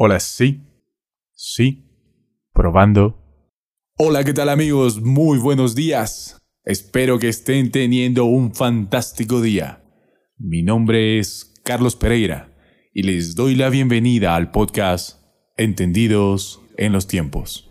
Hola, sí. Sí. Probando. Hola, ¿qué tal amigos? Muy buenos días. Espero que estén teniendo un fantástico día. Mi nombre es Carlos Pereira y les doy la bienvenida al podcast Entendidos en los tiempos.